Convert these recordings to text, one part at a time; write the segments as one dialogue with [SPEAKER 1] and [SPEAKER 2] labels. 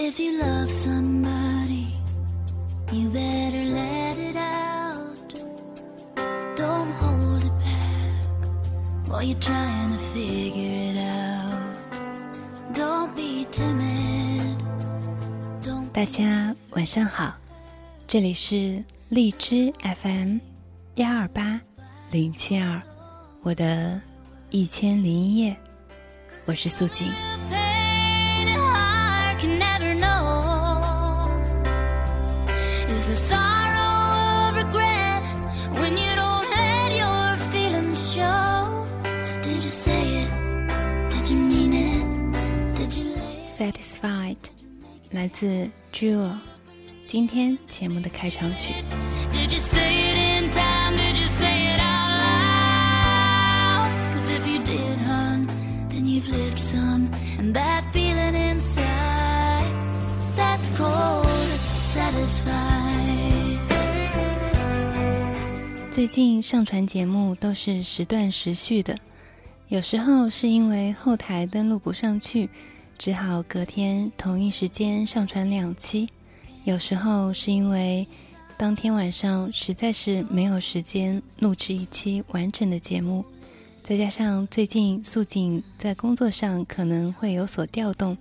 [SPEAKER 1] If you love somebody, you better let it out. Don't hold it back while you're trying to figure it out. Don't be timid. Don't
[SPEAKER 2] 大家晚上好，这里是荔枝 FM 幺二八零七二，我的一千零一夜，我是素锦。来自 Jewel，今天节目的开场曲。最近上传节目都是时断时续的，有时候是因为后台登录不上去，只好隔天同一时间上传两期；有时候是因为当天晚上实在是没有时间录制一期完整的节目，再加上最近素锦在工作上可能会有所调动，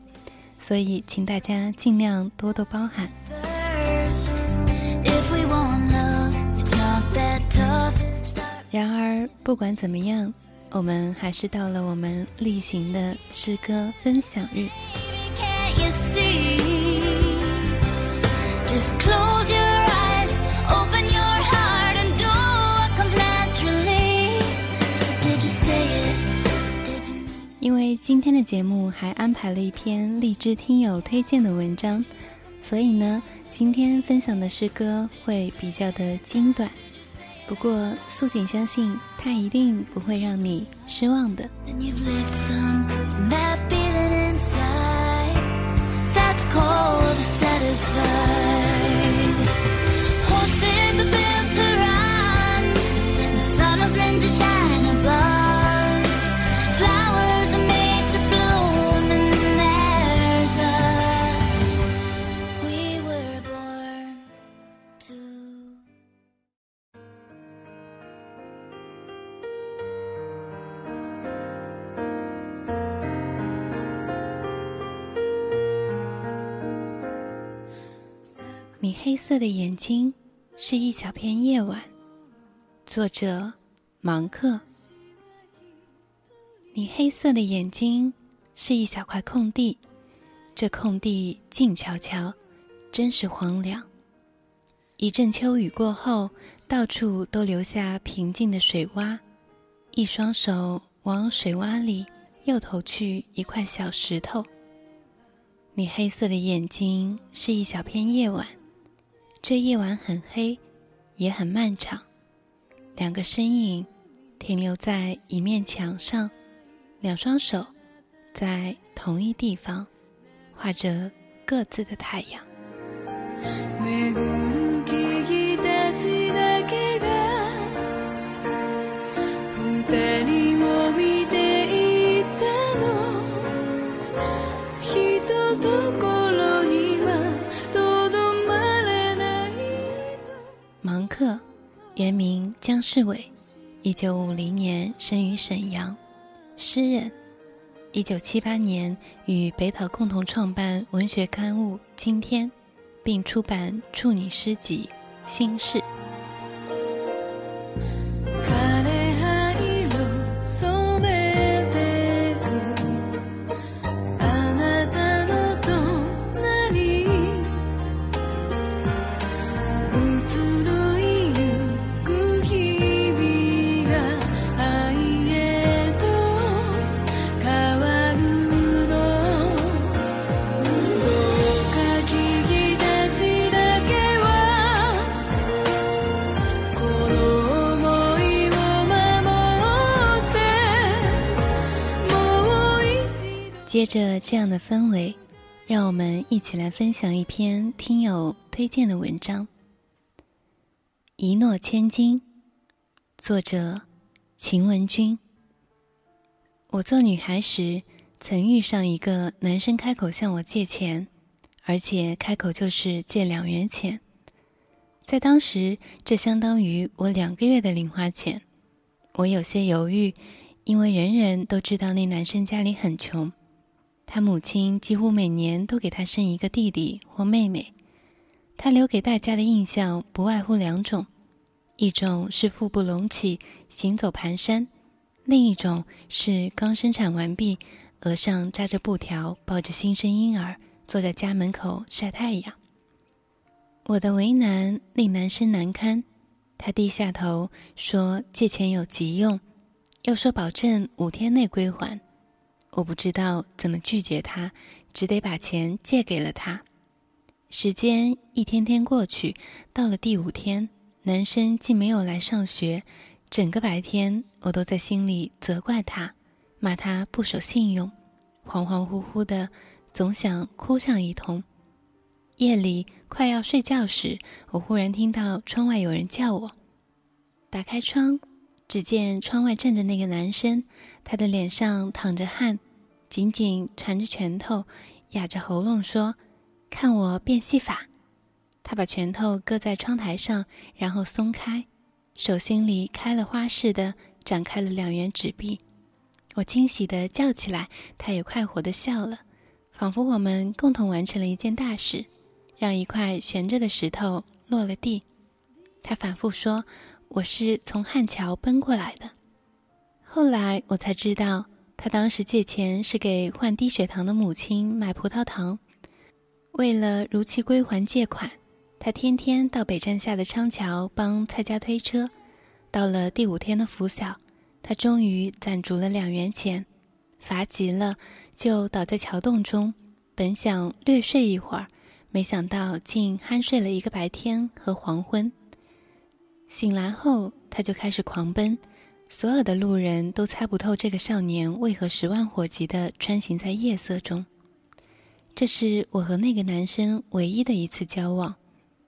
[SPEAKER 2] 所以请大家尽量多多包涵。然而，不管怎么样，我们还是到了我们例行的诗歌分享日。因为今天的节目还安排了一篇荔枝听友推荐的文章，所以呢，今天分享的诗歌会比较的精短。不过，素锦相信它一定不会让你失望的。
[SPEAKER 1] Then you've lived some, and that feeling inside, that's cold satisfied
[SPEAKER 2] 你黑色的眼睛是一小片夜晚。作者：芒克。你黑色的眼睛是一小块空地，这空地静悄悄，真是荒凉。一阵秋雨过后，到处都留下平静的水洼，一双手往水洼里又投去一块小石头。你黑色的眼睛是一小片夜晚，这夜晚很黑，也很漫长。两个身影停留在一面墙上，两双手在同一地方画着各自的太阳。世伟，一九五零年生于沈阳，诗人。一九七八年与北岛共同创办文学刊物《今天》，并出版处女诗集《心事》。接着这样的氛围，让我们一起来分享一篇听友推荐的文章《一诺千金》，作者秦文君。我做女孩时，曾遇上一个男生开口向我借钱，而且开口就是借两元钱。在当时，这相当于我两个月的零花钱。我有些犹豫，因为人人都知道那男生家里很穷，他母亲几乎每年都给他生一个弟弟或妹妹。他留给大家的印象不外乎两种：一种是腹部隆起，行走蹒跚；另一种是刚生产完毕，额上扎着布条，抱着新生婴儿，坐在家门口晒太阳。我的为难令男生难堪。他低下头说：“借钱有急用，又说保证五天内归还。”我不知道怎么拒绝他，只得把钱借给了他。时间一天天过去，到了第五天，男生竟没有来上学。整个白天，我都在心里责怪他，骂他不守信用，恍恍惚惚的，总想哭上一通。夜里快要睡觉时，我忽然听到窗外有人叫我。打开窗，只见窗外站着那个男生，他的脸上淌着汗，紧紧缠着拳头，哑着喉咙说：“看我变戏法。”他把拳头搁在窗台上，然后松开，手心里开了花似的展开了两元纸币。我惊喜地叫起来，他也快活地笑了，仿佛我们共同完成了一件大事。让一块悬着的石头落了地，他反复说：“我是从汉桥奔过来的。”后来我才知道，他当时借钱是给患低血糖的母亲买葡萄糖。为了如期归还借款，他天天到北站下的昌桥帮蔡家推车。到了第五天的拂晓，他终于攒足了两元钱，乏极了，就倒在桥洞中，本想略睡一会儿。没想到竟酣睡了一个白天和黄昏。醒来后，他就开始狂奔，所有的路人都猜不透这个少年为何十万火急地穿行在夜色中。这是我和那个男生唯一的一次交往，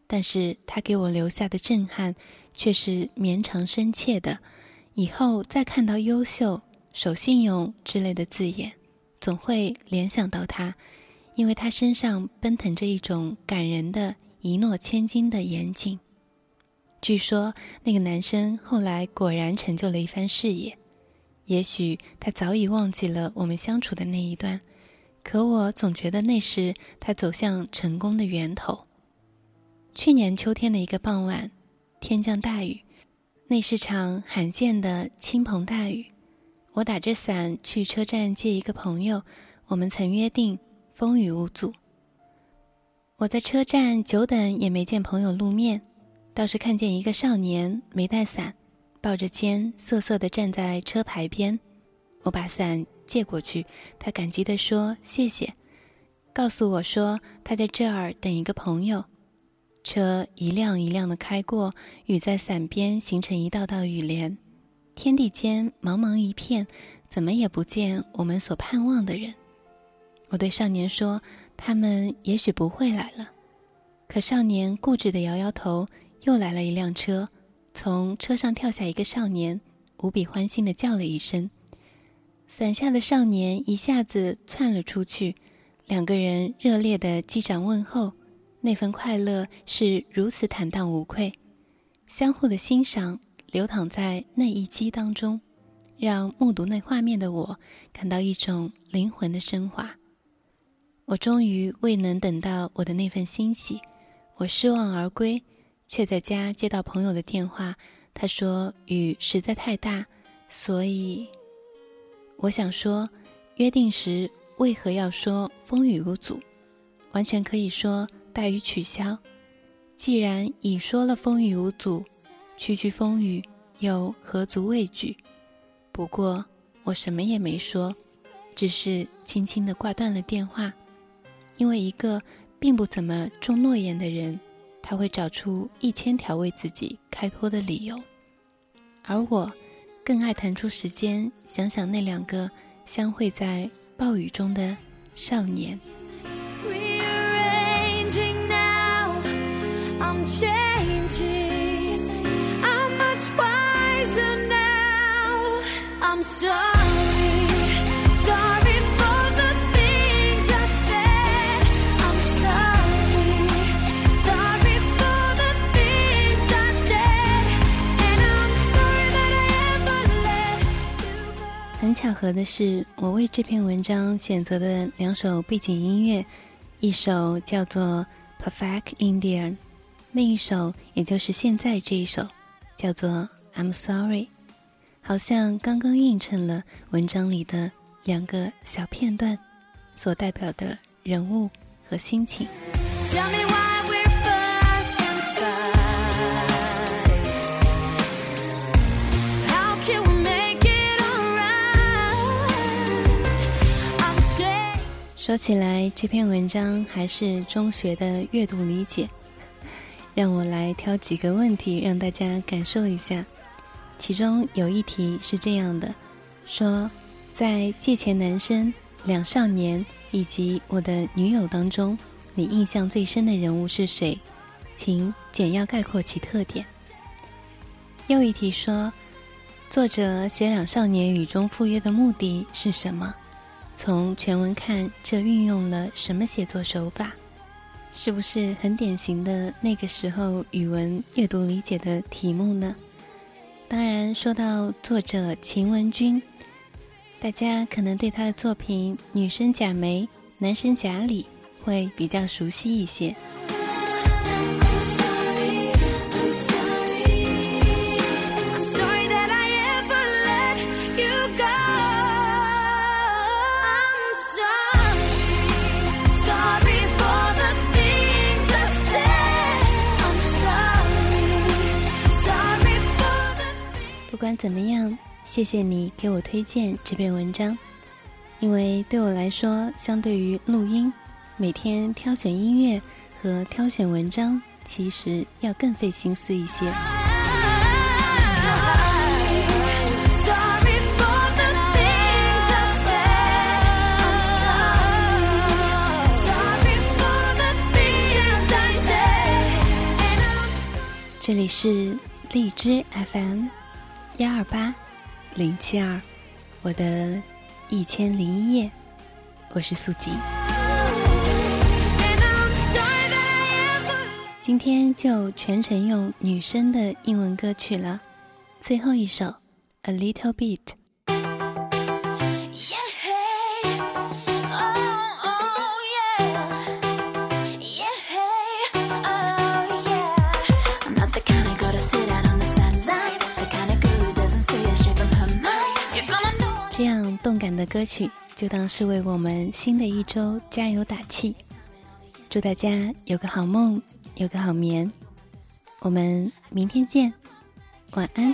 [SPEAKER 2] 但是他给我留下的震撼却是绵长深切的。以后再看到“优秀”“守信用”之类的字眼，总会联想到他。因为他身上奔腾着一种感人的一诺千金的严谨。据说那个男生后来果然成就了一番事业，也许他早已忘记了我们相处的那一段，可我总觉得那是他走向成功的源头。去年秋天的一个傍晚，天降大雨，那是场罕见的倾盆大雨。我打着伞去车站接一个朋友，我们曾约定。风雨无阻。我在车站久等也没见朋友露面，倒是看见一个少年没带伞，抱着肩瑟瑟地站在车牌边。我把伞借过去，他感激地说谢谢，告诉我说他在这儿等一个朋友。车一辆一辆地开过，雨在伞边形成一道道雨帘。天地间茫茫一片，怎么也不见我们所盼望的人。我对少年说：“他们也许不会来了。”可少年固执地摇摇头。又来了一辆车，从车上跳下一个少年，无比欢欣地叫了一声。伞下的少年一下子窜了出去，两个人热烈地击掌问候，那份快乐是如此坦荡无愧，相互的欣赏流淌在那一击当中，让目睹那画面的我感到一种灵魂的升华。我终于未能等到我的那份欣喜，我失望而归，却在家接到朋友的电话。他说雨实在太大，所以我想说，约定时为何要说风雨无阻？完全可以说大雨取消。既然已说了风雨无阻，区区风雨又何足畏惧？不过我什么也没说，只是轻轻地挂断了电话。因为一个并不怎么重诺言的人，他会找出一千条为自己开脱的理由，而我更爱腾出时间想想那两个相会在暴雨中的少年。
[SPEAKER 1] 巧合的是，我为这篇文章选择的两首背景音乐，一首叫做《Perfect Indian》，另一首也就是现在这一首叫做《I'm Sorry》，好像刚刚映衬了文章里的两个小片段所代表的人物和心情。说起来，这篇文章还是中学的阅读理解。让我来挑几个问题，让大家感受一下。其中有一题是这样的：说，在借钱男生、两少年以及我的女友当中，你印象最深的人物是谁？请简要概括其特点。又一题说，作者写两少年雨中赴约的目的是什么？从全文看，这运用了什么写作手法？是不是很典型的那个时候语文阅读理解的题目呢？当然，说到作者秦文君，大家可能对他的作品《女生贾梅》《男生贾里》会比较熟悉一些。管怎么样，谢谢你给我推荐这篇文章，因为对我来说，相对于录音，每天挑选音乐和挑选文章，其实要更费心思一些。这里是荔枝 FM 幺二八零七二，我的一千零一夜，我是素锦。今天就全程用女生的英文歌曲了，最后一首《A Little Bit》。歌曲，就当是为我们新的一周加油打气。祝大家有个好梦，有个好眠。我们明天见，晚安。